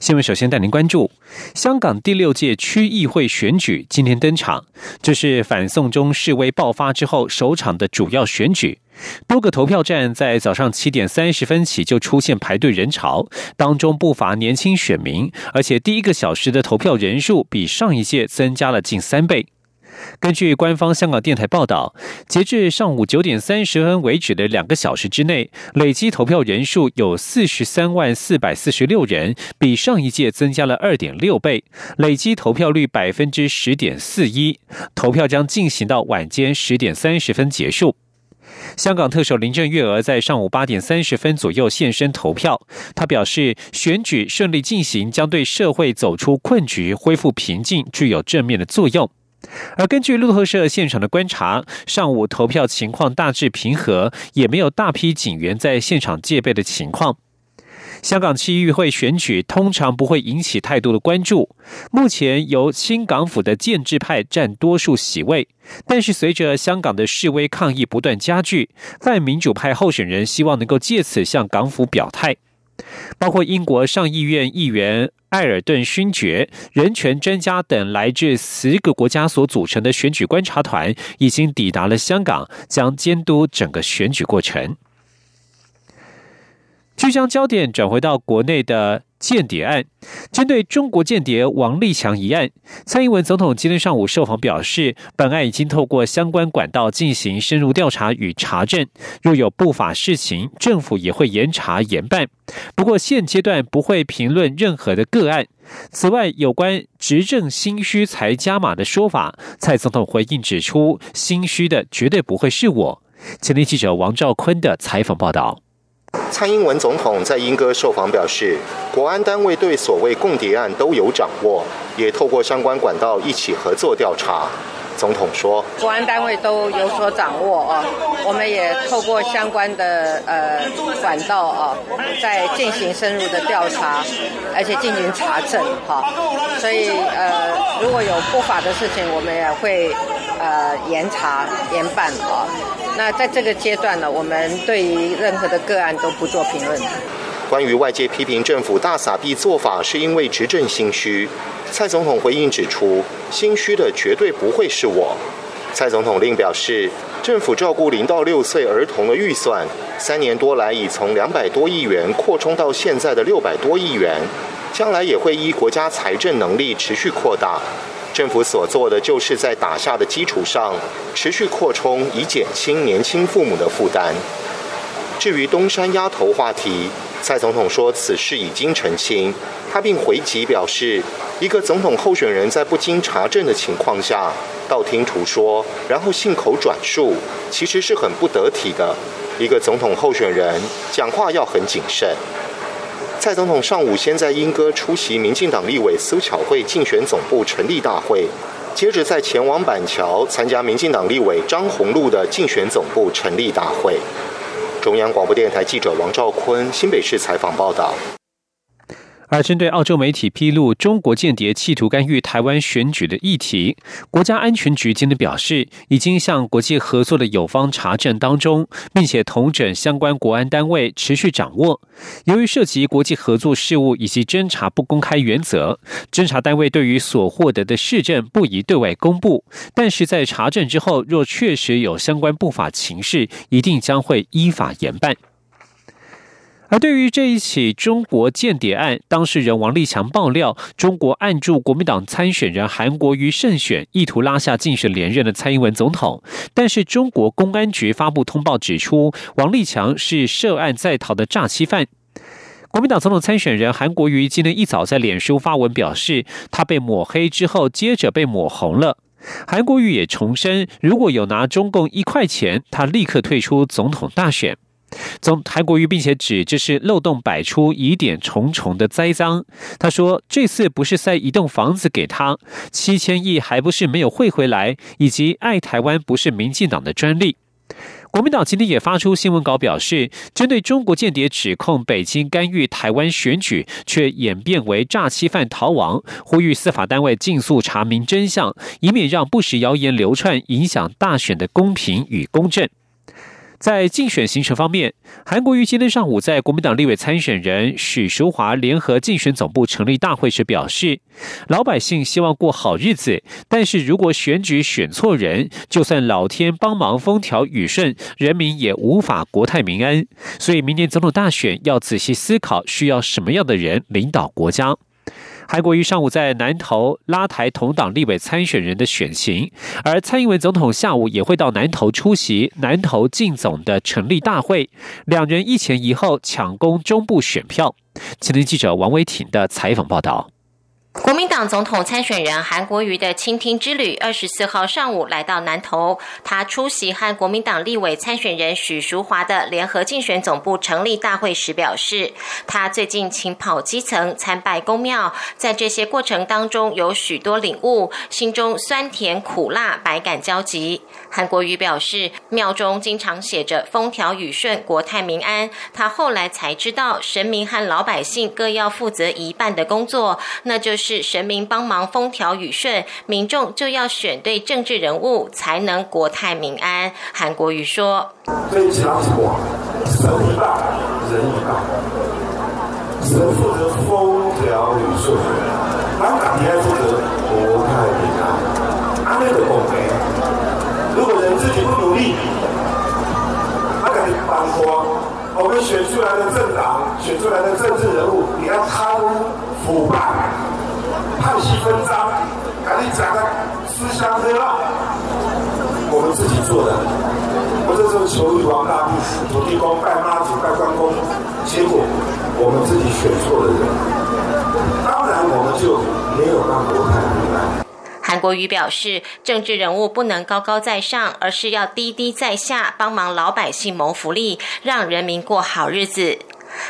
新闻首先带您关注香港第六届区议会选举今天登场，这是反送中示威爆发之后首场的主要选举。多个投票站在早上七点三十分起就出现排队人潮，当中不乏年轻选民，而且第一个小时的投票人数比上一届增加了近三倍。根据官方香港电台报道，截至上午九点三十分为止的两个小时之内，累计投票人数有四十三万四百四十六人，比上一届增加了二点六倍，累计投票率百分之十点四一。投票将进行到晚间十点三十分结束。香港特首林郑月娥在上午八点三十分左右现身投票，她表示，选举顺利进行将对社会走出困局、恢复平静具有正面的作用。而根据路透社现场的观察，上午投票情况大致平和，也没有大批警员在现场戒备的情况。香港区议会选举通常不会引起太多的关注，目前由新港府的建制派占多数席位，但是随着香港的示威抗议不断加剧，泛民主派候选人希望能够借此向港府表态。包括英国上议院议员艾尔顿勋爵、人权专家等来自十个国家所组成的选举观察团，已经抵达了香港，将监督整个选举过程。就将焦点转回到国内的。间谍案，针对中国间谍王立强一案，蔡英文总统今天上午受访表示，本案已经透过相关管道进行深入调查与查证，若有不法事情，政府也会严查严办。不过现阶段不会评论任何的个案。此外，有关执政心虚才加码的说法，蔡总统回应指出，心虚的绝对不会是我。前天记者王兆坤的采访报道。蔡英文总统在英歌受访表示，国安单位对所谓共谍案都有掌握，也透过相关管道一起合作调查。总统说，国安单位都有所掌握啊，我们也透过相关的呃管道啊，在进行深入的调查，而且进行查证哈。所以呃，如果有不法的事情，我们也会呃严查严办啊。那在这个阶段呢，我们对于任何的个案都不做评论。关于外界批评政府大撒币做法是因为执政心虚，蔡总统回应指出，心虚的绝对不会是我。蔡总统另表示，政府照顾零到六岁儿童的预算，三年多来已从两百多亿元扩充到现在的六百多亿元，将来也会依国家财政能力持续扩大。政府所做的，就是在打下的基础上持续扩充，以减轻年轻父母的负担。至于东山鸭头话题，蔡总统说此事已经澄清，他并回击表示，一个总统候选人在不经查证的情况下道听途说，然后信口转述，其实是很不得体的。一个总统候选人讲话要很谨慎。蔡总统上午先在英歌出席民进党立委苏巧慧竞选总部成立大会，接着再前往板桥参加民进党立委张宏禄的竞选总部成立大会。中央广播电台记者王兆坤新北市采访报道。而针对澳洲媒体披露中国间谍企图干预台湾选举的议题，国家安全局今天表示，已经向国际合作的友方查证当中，并且同整相关国安单位持续掌握。由于涉及国际合作事务以及侦查不公开原则，侦查单位对于所获得的市政不宜对外公布。但是在查证之后，若确实有相关不法情事，一定将会依法严办。而对于这一起中国间谍案，当事人王立强爆料，中国暗助国民党参选人韩国瑜胜选，意图拉下竞选连任的蔡英文总统。但是中国公安局发布通报指出，王立强是涉案在逃的诈欺犯。国民党总统参选人韩国瑜今天一早在脸书发文表示，他被抹黑之后，接着被抹红了。韩国瑜也重申，如果有拿中共一块钱，他立刻退出总统大选。总韩国瑜并且指这是漏洞百出、疑点重重的栽赃。他说：“这次不是塞一栋房子给他，七千亿还不是没有汇回来，以及爱台湾不是民进党的专利。”国民党今天也发出新闻稿，表示针对中国间谍指控北京干预台湾选举，却演变为诈欺犯逃亡，呼吁司法单位尽速查明真相，以免让不实谣言流窜，影响大选的公平与公正。在竞选行程方面，韩国瑜今天上午在国民党立委参选人许淑华联合竞选总部成立大会时表示，老百姓希望过好日子，但是如果选举选错人，就算老天帮忙风调雨顺，人民也无法国泰民安。所以明年总统大选要仔细思考，需要什么样的人领导国家。韩国瑜上午在南投拉台同党立委参选人的选情，而蔡英文总统下午也会到南投出席南投进总的成立大会，两人一前一后抢攻中部选票。今天记者王维挺的采访报道。国民党总统参选人韩国瑜的倾听之旅，二十四号上午来到南投。他出席和国民党立委参选人许淑华的联合竞选总部成立大会时表示，他最近勤跑基层，参拜公庙，在这些过程当中有许多领悟，心中酸甜苦辣百感交集。韩国瑜表示，庙中经常写着风调雨顺、国泰民安。他后来才知道，神明和老百姓各要负责一半的工作，那就是。是神明帮忙风调雨顺，民众就要选对政治人物，才能国泰民安。韩国瑜说：“所以讲什么？神一半，人一半。神负责风调雨顺，当党应该负责国泰民安。安那个公平。如果人自己不努力，他肯定帮光。我们选出来的政党，选出来的政治人物，你要贪污腐败。”派系分赃，赶紧讲个吃香喝辣。我们自己做的，我这时候求玉皇大帝、土地公、拜妈祖、拜关公，结果我们自己选错了人，当然我们就没有让国泰民安。韩国瑜表示，政治人物不能高高在上，而是要低低在下，帮忙老百姓谋福利，让人民过好日子。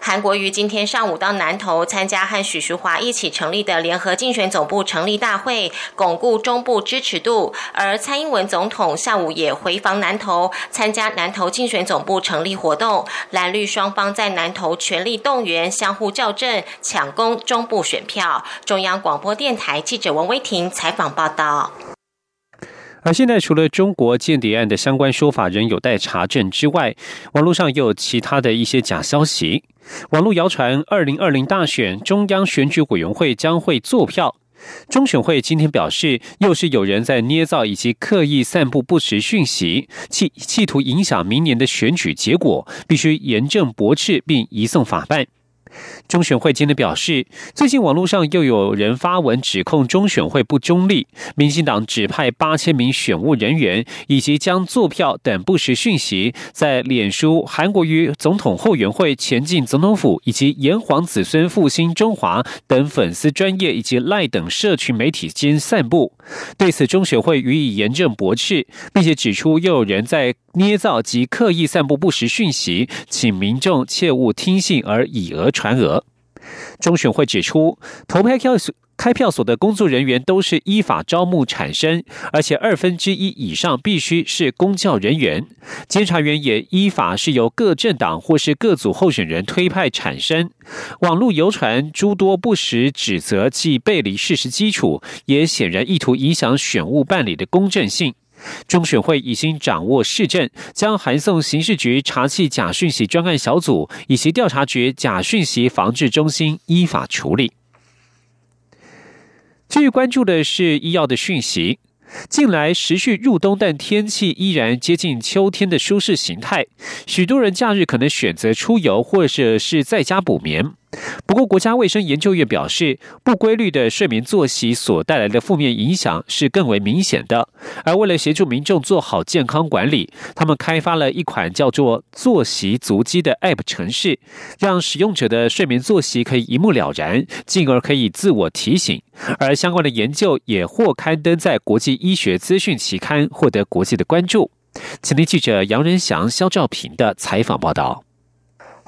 韩国瑜今天上午到南投参加和许淑华一起成立的联合竞选总部成立大会，巩固中部支持度。而蔡英文总统下午也回访南投，参加南投竞选总部成立活动。蓝绿双方在南投全力动员，相互校正，抢攻中部选票。中央广播电台记者王威婷采访报道。而现在，除了中国间谍案的相关说法仍有待查证之外，网络上又有其他的一些假消息。网络谣传，二零二零大选中央选举委员会将会做票。中选会今天表示，又是有人在捏造以及刻意散布不实讯息，企企图影响明年的选举结果，必须严正驳斥，并移送法办。中选会今天表示，最近网络上又有人发文指控中选会不中立，民进党指派八千名选务人员，以及将坐票等不实讯息在脸书、韩国瑜总统后援会、前进总统府以及炎黄子孙复兴中华等粉丝专业以及赖等社群媒体间散布。对此，中选会予以严正驳斥，并且指出又有人在捏造及刻意散布不实讯息，请民众切勿听信而以讹传讹。中选会指出，投票票开票所的工作人员都是依法招募产生，而且二分之一以上必须是公教人员。监察员也依法是由各政党或是各组候选人推派产生。网络游传诸多不实指责，既背离事实基础，也显然意图影响选务办理的公正性。中选会已经掌握市政，将函送刑事局查缉假讯息专案小组以及调查局假讯息防治中心依法处理。继续关注的是医药的讯息。近来持续入冬，但天气依然接近秋天的舒适形态，许多人假日可能选择出游，或者是在家补眠。不过，国家卫生研究院表示，不规律的睡眠作息所带来的负面影响是更为明显的。而为了协助民众做好健康管理，他们开发了一款叫做“作息足迹”的 App 程式，让使用者的睡眠作息可以一目了然，进而可以自我提醒。而相关的研究也获刊登在国际医学资讯期刊，获得国际的关注。请听记者杨仁祥、肖兆平的采访报道。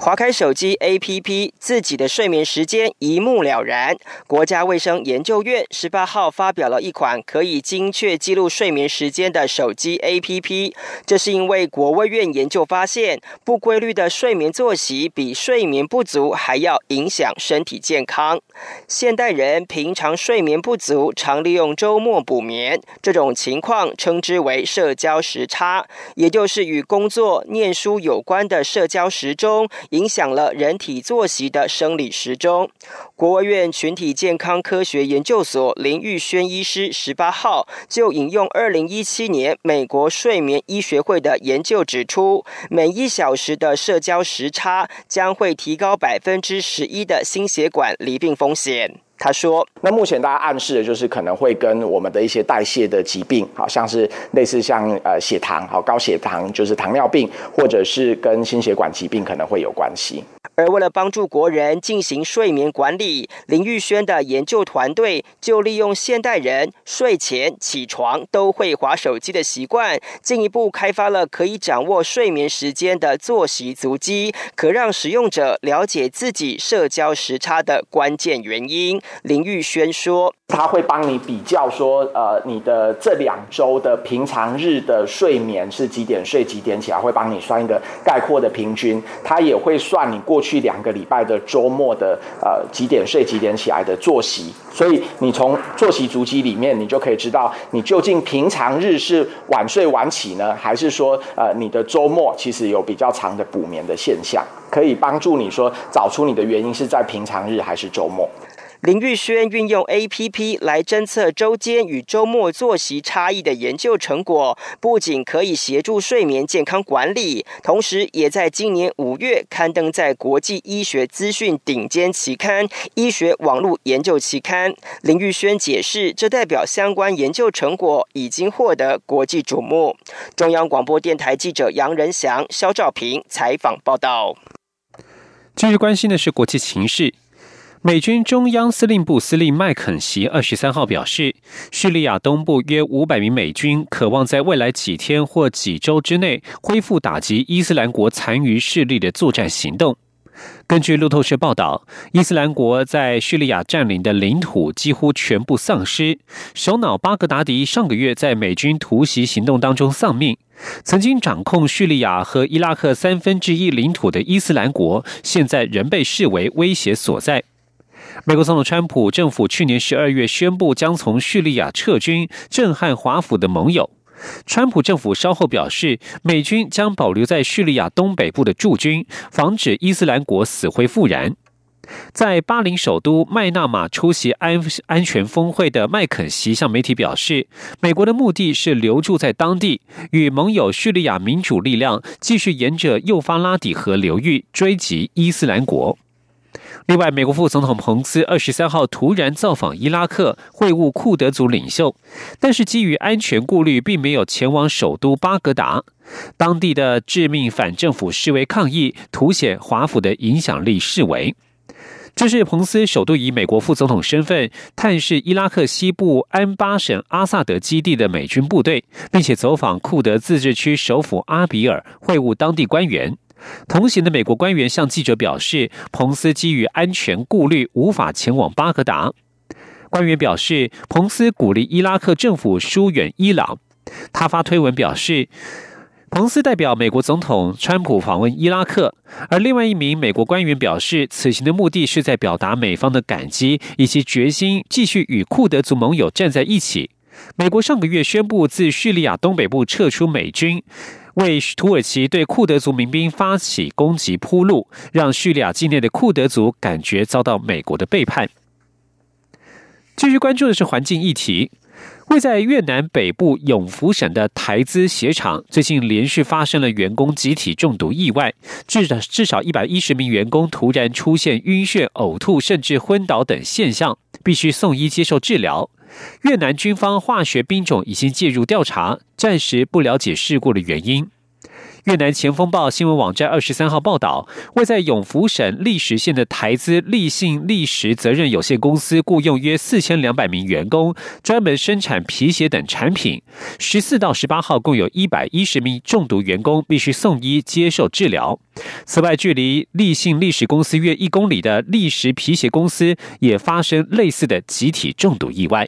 划开手机 APP，自己的睡眠时间一目了然。国家卫生研究院十八号发表了一款可以精确记录睡眠时间的手机 APP。这是因为国卫院研究发现，不规律的睡眠作息比睡眠不足还要影响身体健康。现代人平常睡眠不足，常利用周末补眠，这种情况称之为社交时差，也就是与工作、念书有关的社交时钟。影响了人体作息的生理时钟。国务院群体健康科学研究所林玉轩医师十八号就引用二零一七年美国睡眠医学会的研究指出，每一小时的社交时差将会提高百分之十一的心血管疾病风险。他说：“那目前大家暗示的就是可能会跟我们的一些代谢的疾病，好像是类似像呃血糖，好高血糖就是糖尿病，或者是跟心血管疾病可能会有关系。”而为了帮助国人进行睡眠管理，林玉轩的研究团队就利用现代人睡前起床都会划手机的习惯，进一步开发了可以掌握睡眠时间的作息足迹，可让使用者了解自己社交时差的关键原因。林玉轩说：“他会帮你比较说，呃，你的这两周的平常日的睡眠是几点睡几点起来，会帮你算一个概括的平均。他也会算你过。”去去两个礼拜的周末的呃几点睡几点起来的作息，所以你从作息足迹里面，你就可以知道你究竟平常日是晚睡晚起呢，还是说呃你的周末其实有比较长的补眠的现象，可以帮助你说找出你的原因是在平常日还是周末。林玉轩运用 A P P 来侦测周间与周末作息差异的研究成果，不仅可以协助睡眠健康管理，同时也在今年五月刊登在国际医学资讯顶尖期刊《医学网络研究期刊》。林玉轩解释，这代表相关研究成果已经获得国际瞩目。中央广播电台记者杨仁祥、肖兆平采访报道。继续关心的是国际形势。美军中央司令部司令麦肯锡二十三号表示，叙利亚东部约五百名美军渴望在未来几天或几周之内恢复打击伊斯兰国残余势力的作战行动。根据路透社报道，伊斯兰国在叙利亚占领的领土几乎全部丧失，首脑巴格达迪上个月在美军突袭行动当中丧命。曾经掌控叙利亚和伊拉克三分之一领土的伊斯兰国，现在仍被视为威胁所在。美国总统川普政府去年十二月宣布将从叙利亚撤军，震撼华府的盟友。川普政府稍后表示，美军将保留在叙利亚东北部的驻军，防止伊斯兰国死灰复燃。在巴林首都麦纳马出席安安全峰会的麦肯锡向媒体表示，美国的目的是留住在当地，与盟友叙利亚民主力量继续沿着幼发拉底河流域追击伊斯兰国。另外，美国副总统彭斯二十三号突然造访伊拉克，会晤库德族领袖，但是基于安全顾虑，并没有前往首都巴格达。当地的致命反政府示威抗议，凸显华府的影响力示威。这是彭斯首度以美国副总统身份探视伊拉克西部安巴省阿萨德基地的美军部队，并且走访库德自治区首府阿比尔，会晤当地官员。同行的美国官员向记者表示，彭斯基于安全顾虑无法前往巴格达。官员表示，彭斯鼓励伊拉克政府疏远伊朗。他发推文表示，彭斯代表美国总统川普访问伊拉克。而另外一名美国官员表示，此行的目的是在表达美方的感激以及决心，继续与库德族盟友站在一起。美国上个月宣布自叙利亚东北部撤出美军。为土耳其对库德族民兵发起攻击铺路，让叙利亚境内的库德族感觉遭到美国的背叛。继续关注的是环境议题，位在越南北部永福省的台资鞋厂最近连续发生了员工集体中毒意外，至少至少一百一十名员工突然出现晕眩、呕吐，甚至昏倒等现象，必须送医接受治疗。越南军方化学兵种已经介入调查，暂时不了解事故的原因。越南前锋报新闻网站二十三号报道，位在永福省利石县的台资立信利石责任有限公司雇佣约四千两百名员工，专门生产皮鞋等产品。十四到十八号，共有一百一十名中毒员工必须送医接受治疗。此外，距离立信历石公司约一公里的利石皮鞋公司也发生类似的集体中毒意外。